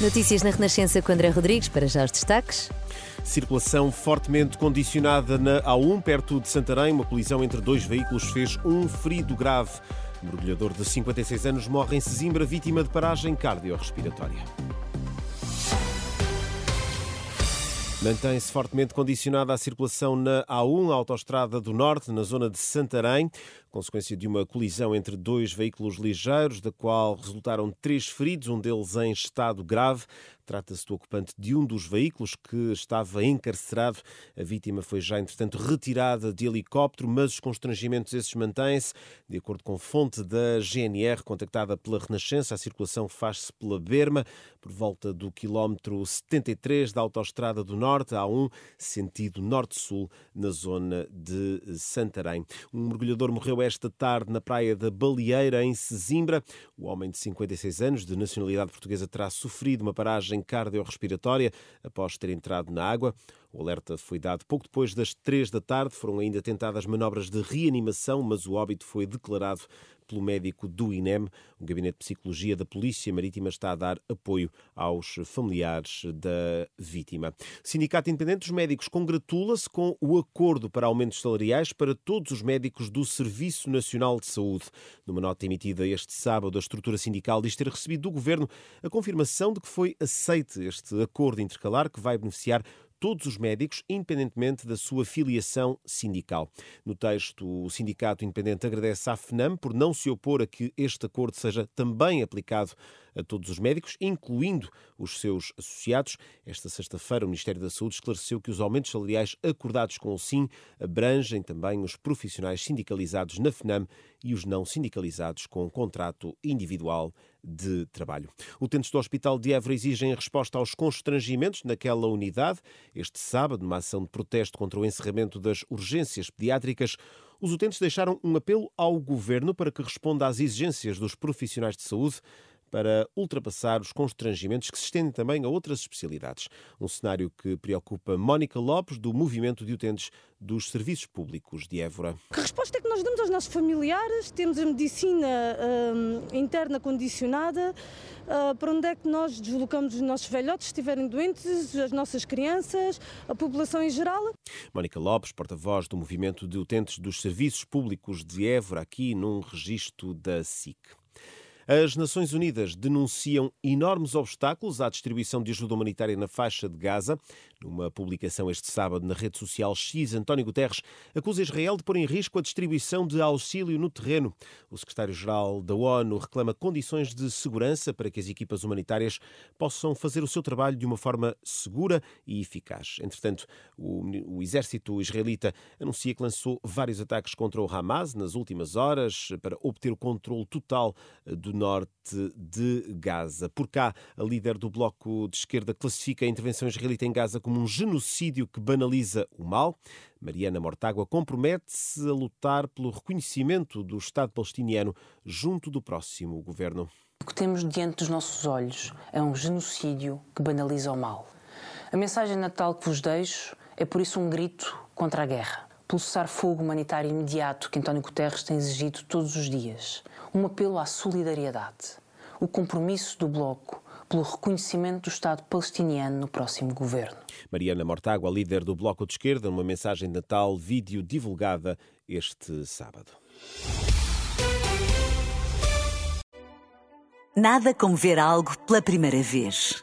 Notícias na Renascença com André Rodrigues, para já os destaques. Circulação fortemente condicionada na A1, perto de Santarém. Uma colisão entre dois veículos fez um ferido grave. O mergulhador de 56 anos morre em Sesimbra, vítima de paragem cardiorrespiratória. Mantém-se fortemente condicionada a circulação na A1, a Autostrada do Norte, na zona de Santarém, consequência de uma colisão entre dois veículos ligeiros, da qual resultaram três feridos, um deles em estado grave. Trata-se do ocupante de um dos veículos que estava encarcerado. A vítima foi já, entretanto, retirada de helicóptero, mas os constrangimentos esses mantêm-se. De acordo com fonte da GNR, contactada pela Renascença, a circulação faz-se pela Berma, por volta do quilómetro 73 da Autostrada do Norte, A1, sentido norte-sul, na zona de Santarém. Um mergulhador morreu esta tarde na praia da Baleeira, em Sesimbra. O homem de 56 anos, de nacionalidade portuguesa, terá sofrido uma paragem cardiorrespiratória após ter entrado na água. O alerta foi dado pouco depois das três da tarde. Foram ainda tentadas manobras de reanimação, mas o óbito foi declarado pelo médico do INEM. O Gabinete de Psicologia da Polícia Marítima está a dar apoio aos familiares da vítima. O Sindicato Independente dos Médicos congratula-se com o acordo para aumentos salariais para todos os médicos do Serviço Nacional de Saúde. Numa nota emitida este sábado, a estrutura sindical diz ter recebido do Governo a confirmação de que foi aceite este acordo intercalar que vai beneficiar todos os médicos, independentemente da sua filiação sindical. No texto, o Sindicato Independente agradece à FNAM por não se opor a que este acordo seja também aplicado a todos os médicos, incluindo os seus associados. Esta sexta-feira, o Ministério da Saúde esclareceu que os aumentos salariais acordados com o SIM abrangem também os profissionais sindicalizados na FNAM e os não sindicalizados com contrato individual de trabalho. Utentes do Hospital de Évora exigem resposta aos constrangimentos naquela unidade. Este sábado, numa ação de protesto contra o encerramento das urgências pediátricas, os utentes deixaram um apelo ao governo para que responda às exigências dos profissionais de saúde para ultrapassar os constrangimentos que se estendem também a outras especialidades. Um cenário que preocupa Mónica Lopes, do Movimento de Utentes dos Serviços Públicos de Évora. Que resposta é que nós damos aos nossos familiares? Temos a medicina uh, interna condicionada. Uh, para onde é que nós deslocamos os nossos velhotes se estiverem doentes, as nossas crianças, a população em geral? Mónica Lopes, porta-voz do Movimento de Utentes dos Serviços Públicos de Évora, aqui num registro da SIC. As Nações Unidas denunciam enormes obstáculos à distribuição de ajuda humanitária na faixa de Gaza. Numa publicação este sábado na rede social X, António Guterres acusa Israel de pôr em risco a distribuição de auxílio no terreno. O secretário-geral da ONU reclama condições de segurança para que as equipas humanitárias possam fazer o seu trabalho de uma forma segura e eficaz. Entretanto, o, o exército israelita anuncia que lançou vários ataques contra o Hamas nas últimas horas para obter o controle total do norte de Gaza. Por cá, a líder do bloco de esquerda classifica a intervenção israelita em Gaza como um genocídio que banaliza o mal. Mariana Mortágua compromete-se a lutar pelo reconhecimento do Estado palestiniano junto do próximo governo. O que temos diante dos nossos olhos é um genocídio que banaliza o mal. A mensagem natal que vos deixo é por isso um grito contra a guerra pelo cessar-fogo humanitário imediato que António Guterres tem exigido todos os dias, um apelo à solidariedade, o compromisso do Bloco pelo reconhecimento do Estado palestiniano no próximo governo. Mariana Mortágua, líder do Bloco de Esquerda, numa mensagem de Natal, vídeo divulgada este sábado. Nada como ver algo pela primeira vez.